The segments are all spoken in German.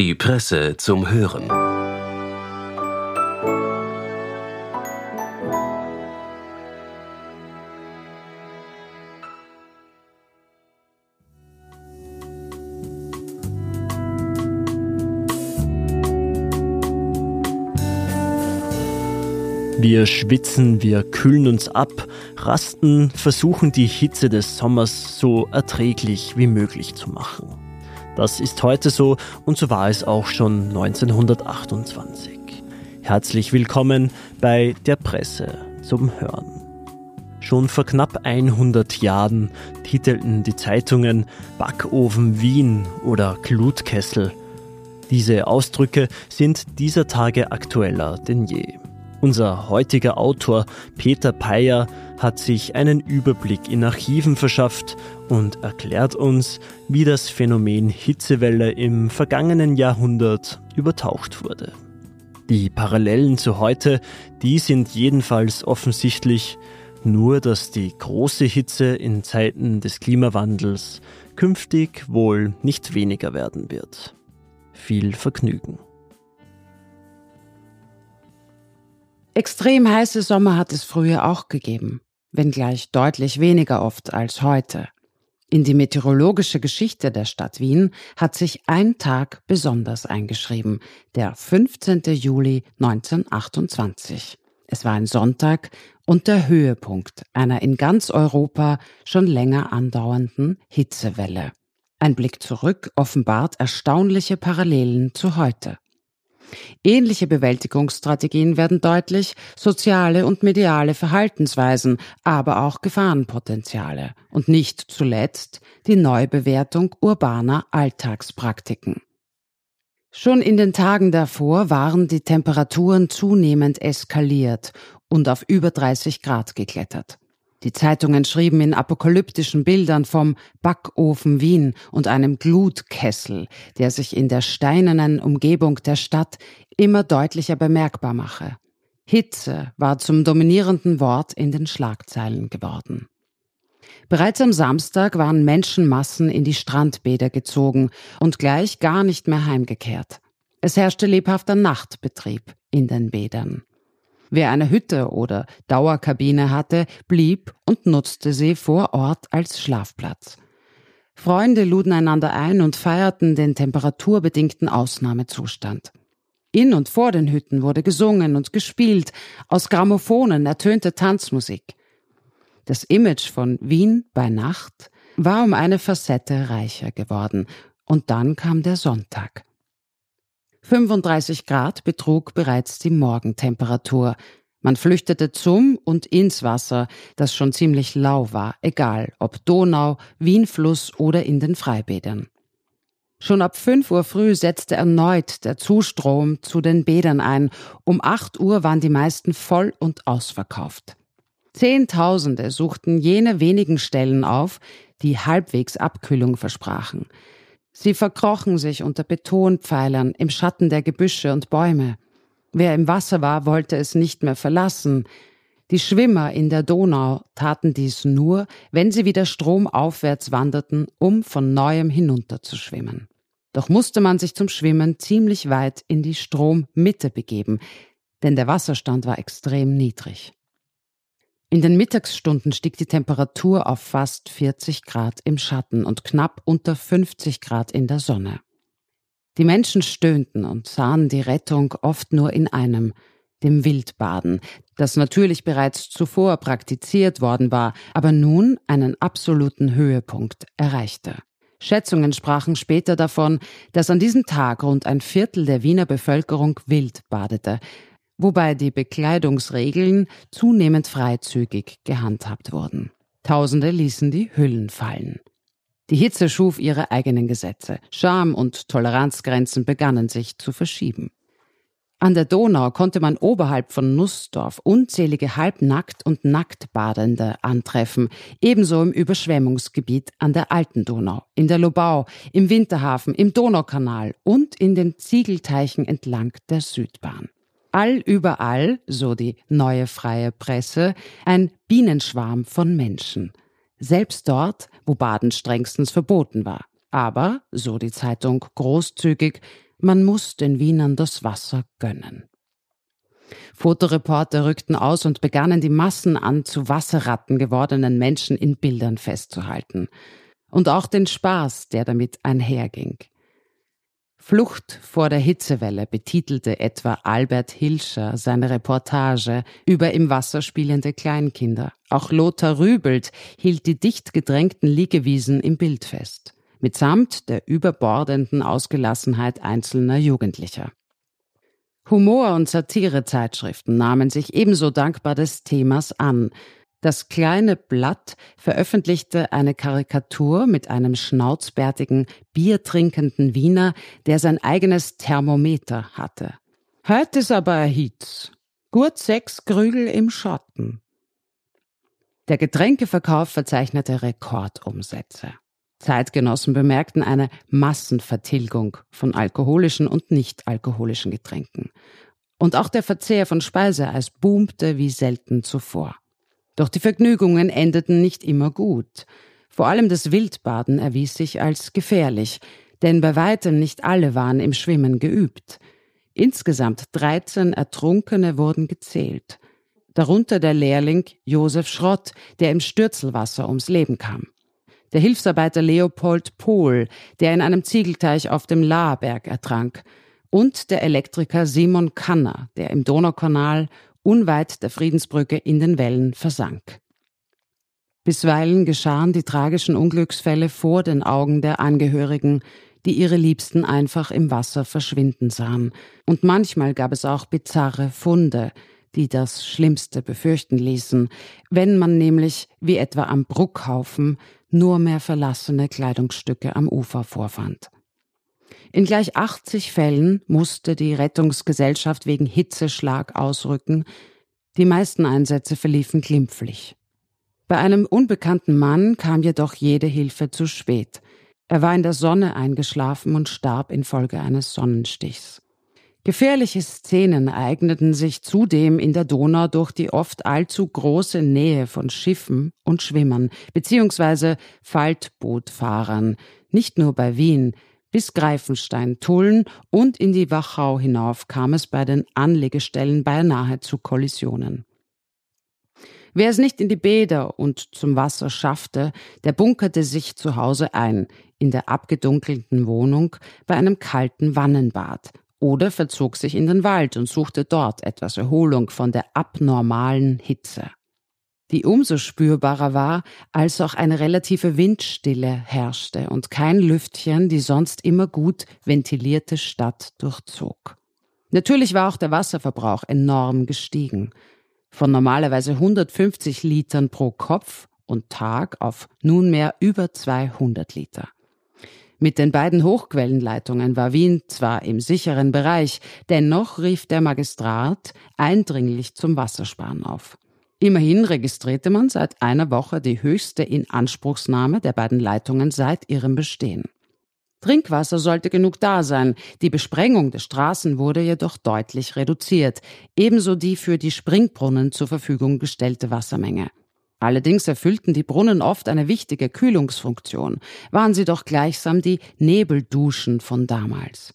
Die Presse zum Hören. Wir schwitzen, wir kühlen uns ab, rasten, versuchen die Hitze des Sommers so erträglich wie möglich zu machen. Das ist heute so und so war es auch schon 1928. Herzlich willkommen bei der Presse zum Hören. Schon vor knapp 100 Jahren titelten die Zeitungen Backofen Wien oder Glutkessel. Diese Ausdrücke sind dieser Tage aktueller denn je. Unser heutiger Autor Peter Peyer hat sich einen Überblick in Archiven verschafft und erklärt uns, wie das Phänomen Hitzewelle im vergangenen Jahrhundert übertaucht wurde. Die Parallelen zu heute, die sind jedenfalls offensichtlich, nur dass die große Hitze in Zeiten des Klimawandels künftig wohl nicht weniger werden wird. Viel Vergnügen. Extrem heiße Sommer hat es früher auch gegeben, wenngleich deutlich weniger oft als heute. In die meteorologische Geschichte der Stadt Wien hat sich ein Tag besonders eingeschrieben, der 15. Juli 1928. Es war ein Sonntag und der Höhepunkt einer in ganz Europa schon länger andauernden Hitzewelle. Ein Blick zurück offenbart erstaunliche Parallelen zu heute. Ähnliche Bewältigungsstrategien werden deutlich, soziale und mediale Verhaltensweisen, aber auch Gefahrenpotenziale und nicht zuletzt die Neubewertung urbaner Alltagspraktiken. Schon in den Tagen davor waren die Temperaturen zunehmend eskaliert und auf über 30 Grad geklettert. Die Zeitungen schrieben in apokalyptischen Bildern vom Backofen Wien und einem Glutkessel, der sich in der steinernen Umgebung der Stadt immer deutlicher bemerkbar mache. Hitze war zum dominierenden Wort in den Schlagzeilen geworden. Bereits am Samstag waren Menschenmassen in die Strandbäder gezogen und gleich gar nicht mehr heimgekehrt. Es herrschte lebhafter Nachtbetrieb in den Bädern. Wer eine Hütte oder Dauerkabine hatte, blieb und nutzte sie vor Ort als Schlafplatz. Freunde luden einander ein und feierten den temperaturbedingten Ausnahmezustand. In und vor den Hütten wurde gesungen und gespielt, aus Gramophonen ertönte Tanzmusik. Das Image von Wien bei Nacht war um eine Facette reicher geworden, und dann kam der Sonntag. 35 Grad betrug bereits die Morgentemperatur. Man flüchtete zum und ins Wasser, das schon ziemlich lau war, egal ob Donau, Wienfluss oder in den Freibädern. Schon ab 5 Uhr früh setzte erneut der Zustrom zu den Bädern ein. Um 8 Uhr waren die meisten voll und ausverkauft. Zehntausende suchten jene wenigen Stellen auf, die halbwegs Abkühlung versprachen. Sie verkrochen sich unter Betonpfeilern im Schatten der Gebüsche und Bäume. Wer im Wasser war, wollte es nicht mehr verlassen. Die Schwimmer in der Donau taten dies nur, wenn sie wieder stromaufwärts wanderten, um von neuem hinunterzuschwimmen. Doch musste man sich zum Schwimmen ziemlich weit in die Strommitte begeben, denn der Wasserstand war extrem niedrig. In den Mittagsstunden stieg die Temperatur auf fast 40 Grad im Schatten und knapp unter 50 Grad in der Sonne. Die Menschen stöhnten und sahen die Rettung oft nur in einem, dem Wildbaden, das natürlich bereits zuvor praktiziert worden war, aber nun einen absoluten Höhepunkt erreichte. Schätzungen sprachen später davon, dass an diesem Tag rund ein Viertel der Wiener Bevölkerung wild badete, wobei die Bekleidungsregeln zunehmend freizügig gehandhabt wurden. Tausende ließen die Hüllen fallen. Die Hitze schuf ihre eigenen Gesetze. Scham- und Toleranzgrenzen begannen sich zu verschieben. An der Donau konnte man oberhalb von Nussdorf unzählige halbnackt und nacktbadende antreffen, ebenso im Überschwemmungsgebiet an der Alten Donau, in der Lobau, im Winterhafen, im Donaukanal und in den Ziegelteichen entlang der Südbahn allüberall, so die neue freie Presse, ein Bienenschwarm von Menschen. Selbst dort, wo Baden strengstens verboten war. Aber, so die Zeitung großzügig, Man muss den Wienern das Wasser gönnen. Fotoreporter rückten aus und begannen die Massen an zu Wasserratten gewordenen Menschen in Bildern festzuhalten. Und auch den Spaß, der damit einherging. Flucht vor der Hitzewelle betitelte etwa Albert Hilscher seine Reportage über im Wasser spielende Kleinkinder. Auch Lothar Rübelt hielt die dicht gedrängten Liegewiesen im Bild fest, mitsamt der überbordenden Ausgelassenheit einzelner Jugendlicher. Humor- und Satirezeitschriften nahmen sich ebenso dankbar des Themas an, das kleine Blatt veröffentlichte eine Karikatur mit einem schnauzbärtigen, biertrinkenden Wiener, der sein eigenes Thermometer hatte. Heute ist aber erhitzt. Gut sechs Grügel im Schatten. Der Getränkeverkauf verzeichnete Rekordumsätze. Zeitgenossen bemerkten eine Massenvertilgung von alkoholischen und nicht alkoholischen Getränken. Und auch der Verzehr von Speiseeis boomte wie selten zuvor. Doch die Vergnügungen endeten nicht immer gut. Vor allem das Wildbaden erwies sich als gefährlich, denn bei weitem nicht alle waren im Schwimmen geübt. Insgesamt 13 Ertrunkene wurden gezählt. Darunter der Lehrling Josef Schrott, der im Stürzelwasser ums Leben kam. Der Hilfsarbeiter Leopold Pohl, der in einem Ziegelteich auf dem Laarberg ertrank. Und der Elektriker Simon Kanner, der im Donaukanal unweit der Friedensbrücke in den Wellen versank. Bisweilen geschahen die tragischen Unglücksfälle vor den Augen der Angehörigen, die ihre Liebsten einfach im Wasser verschwinden sahen, und manchmal gab es auch bizarre Funde, die das Schlimmste befürchten ließen, wenn man nämlich, wie etwa am Bruckhaufen, nur mehr verlassene Kleidungsstücke am Ufer vorfand. In gleich 80 Fällen musste die Rettungsgesellschaft wegen Hitzeschlag ausrücken. Die meisten Einsätze verliefen glimpflich. Bei einem unbekannten Mann kam jedoch jede Hilfe zu spät. Er war in der Sonne eingeschlafen und starb infolge eines Sonnenstichs. Gefährliche Szenen eigneten sich zudem in der Donau durch die oft allzu große Nähe von Schiffen und Schwimmern bzw. Faltbootfahrern, nicht nur bei Wien, bis Greifenstein, Tulln und in die Wachau hinauf kam es bei den Anlegestellen beinahe zu Kollisionen. Wer es nicht in die Bäder und zum Wasser schaffte, der bunkerte sich zu Hause ein, in der abgedunkelten Wohnung bei einem kalten Wannenbad oder verzog sich in den Wald und suchte dort etwas Erholung von der abnormalen Hitze die umso spürbarer war, als auch eine relative Windstille herrschte und kein Lüftchen die sonst immer gut ventilierte Stadt durchzog. Natürlich war auch der Wasserverbrauch enorm gestiegen. Von normalerweise 150 Litern pro Kopf und Tag auf nunmehr über 200 Liter. Mit den beiden Hochquellenleitungen war Wien zwar im sicheren Bereich, dennoch rief der Magistrat eindringlich zum Wassersparen auf. Immerhin registrierte man seit einer Woche die höchste Inanspruchsnahme der beiden Leitungen seit ihrem Bestehen. Trinkwasser sollte genug da sein, die Besprengung der Straßen wurde jedoch deutlich reduziert, ebenso die für die Springbrunnen zur Verfügung gestellte Wassermenge. Allerdings erfüllten die Brunnen oft eine wichtige Kühlungsfunktion, waren sie doch gleichsam die Nebelduschen von damals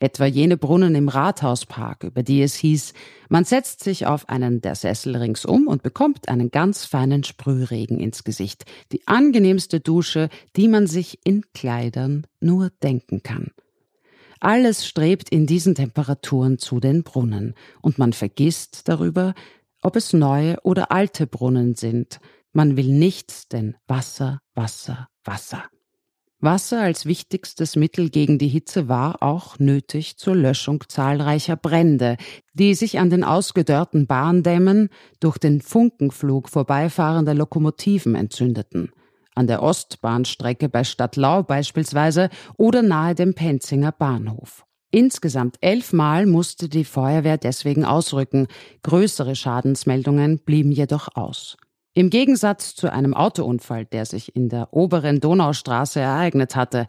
etwa jene Brunnen im Rathauspark, über die es hieß, man setzt sich auf einen der Sessel ringsum und bekommt einen ganz feinen Sprühregen ins Gesicht, die angenehmste Dusche, die man sich in Kleidern nur denken kann. Alles strebt in diesen Temperaturen zu den Brunnen, und man vergisst darüber, ob es neue oder alte Brunnen sind. Man will nichts, denn Wasser, Wasser, Wasser. Wasser als wichtigstes Mittel gegen die Hitze war auch nötig zur Löschung zahlreicher Brände, die sich an den ausgedörrten Bahndämmen durch den Funkenflug vorbeifahrender Lokomotiven entzündeten. An der Ostbahnstrecke bei Stadtlau beispielsweise oder nahe dem Penzinger Bahnhof. Insgesamt elfmal musste die Feuerwehr deswegen ausrücken, größere Schadensmeldungen blieben jedoch aus. Im Gegensatz zu einem Autounfall, der sich in der oberen Donaustraße ereignet hatte,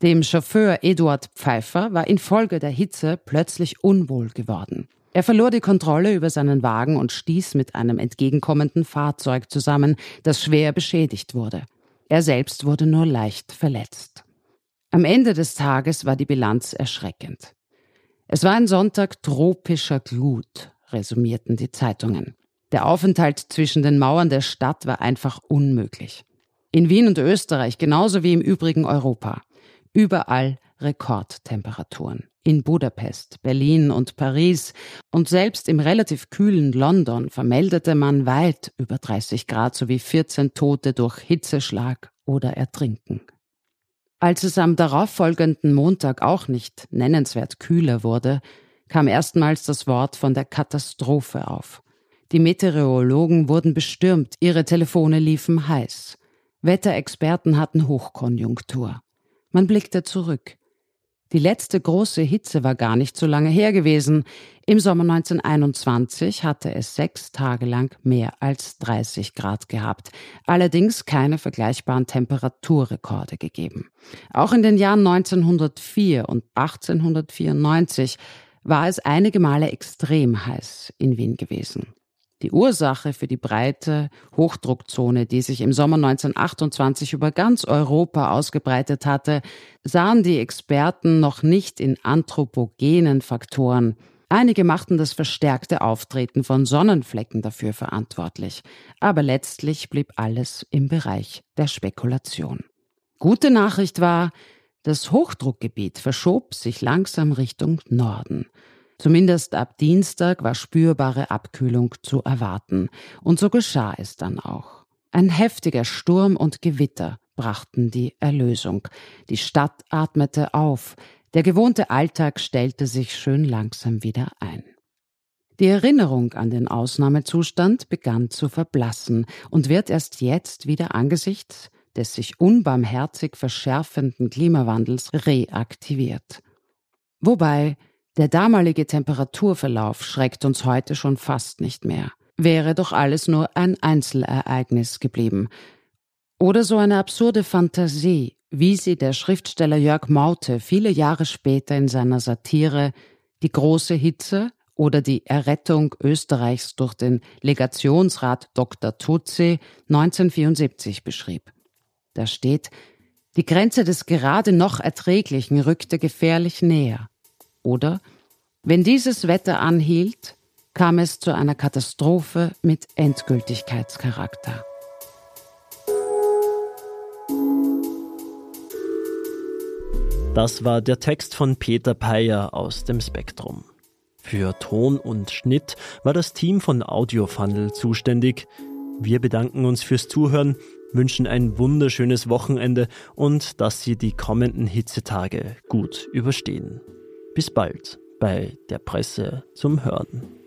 dem Chauffeur Eduard Pfeiffer war infolge der Hitze plötzlich unwohl geworden. Er verlor die Kontrolle über seinen Wagen und stieß mit einem entgegenkommenden Fahrzeug zusammen, das schwer beschädigt wurde. Er selbst wurde nur leicht verletzt. Am Ende des Tages war die Bilanz erschreckend. Es war ein Sonntag tropischer Glut, resümierten die Zeitungen. Der Aufenthalt zwischen den Mauern der Stadt war einfach unmöglich. In Wien und Österreich genauso wie im übrigen Europa. Überall Rekordtemperaturen. In Budapest, Berlin und Paris und selbst im relativ kühlen London vermeldete man weit über 30 Grad sowie 14 Tote durch Hitzeschlag oder Ertrinken. Als es am darauffolgenden Montag auch nicht nennenswert kühler wurde, kam erstmals das Wort von der Katastrophe auf. Die Meteorologen wurden bestürmt, ihre Telefone liefen heiß. Wetterexperten hatten Hochkonjunktur. Man blickte zurück. Die letzte große Hitze war gar nicht so lange her gewesen. Im Sommer 1921 hatte es sechs Tage lang mehr als 30 Grad gehabt, allerdings keine vergleichbaren Temperaturrekorde gegeben. Auch in den Jahren 1904 und 1894 war es einige Male extrem heiß in Wien gewesen. Die Ursache für die breite Hochdruckzone, die sich im Sommer 1928 über ganz Europa ausgebreitet hatte, sahen die Experten noch nicht in anthropogenen Faktoren. Einige machten das verstärkte Auftreten von Sonnenflecken dafür verantwortlich, aber letztlich blieb alles im Bereich der Spekulation. Gute Nachricht war, das Hochdruckgebiet verschob sich langsam Richtung Norden. Zumindest ab Dienstag war spürbare Abkühlung zu erwarten. Und so geschah es dann auch. Ein heftiger Sturm und Gewitter brachten die Erlösung. Die Stadt atmete auf. Der gewohnte Alltag stellte sich schön langsam wieder ein. Die Erinnerung an den Ausnahmezustand begann zu verblassen und wird erst jetzt wieder angesichts des sich unbarmherzig verschärfenden Klimawandels reaktiviert. Wobei der damalige Temperaturverlauf schreckt uns heute schon fast nicht mehr. Wäre doch alles nur ein Einzelereignis geblieben. Oder so eine absurde Fantasie, wie sie der Schriftsteller Jörg Maute viele Jahre später in seiner Satire Die große Hitze oder die Errettung Österreichs durch den Legationsrat Dr. Tutsi 1974 beschrieb. Da steht, die Grenze des gerade noch Erträglichen rückte gefährlich näher. Oder wenn dieses Wetter anhielt, kam es zu einer Katastrophe mit Endgültigkeitscharakter. Das war der Text von Peter Peyer aus dem Spektrum. Für Ton und Schnitt war das Team von Audiofunnel zuständig. Wir bedanken uns fürs Zuhören, wünschen ein wunderschönes Wochenende und dass Sie die kommenden Hitzetage gut überstehen. Bis bald bei der Presse zum Hören.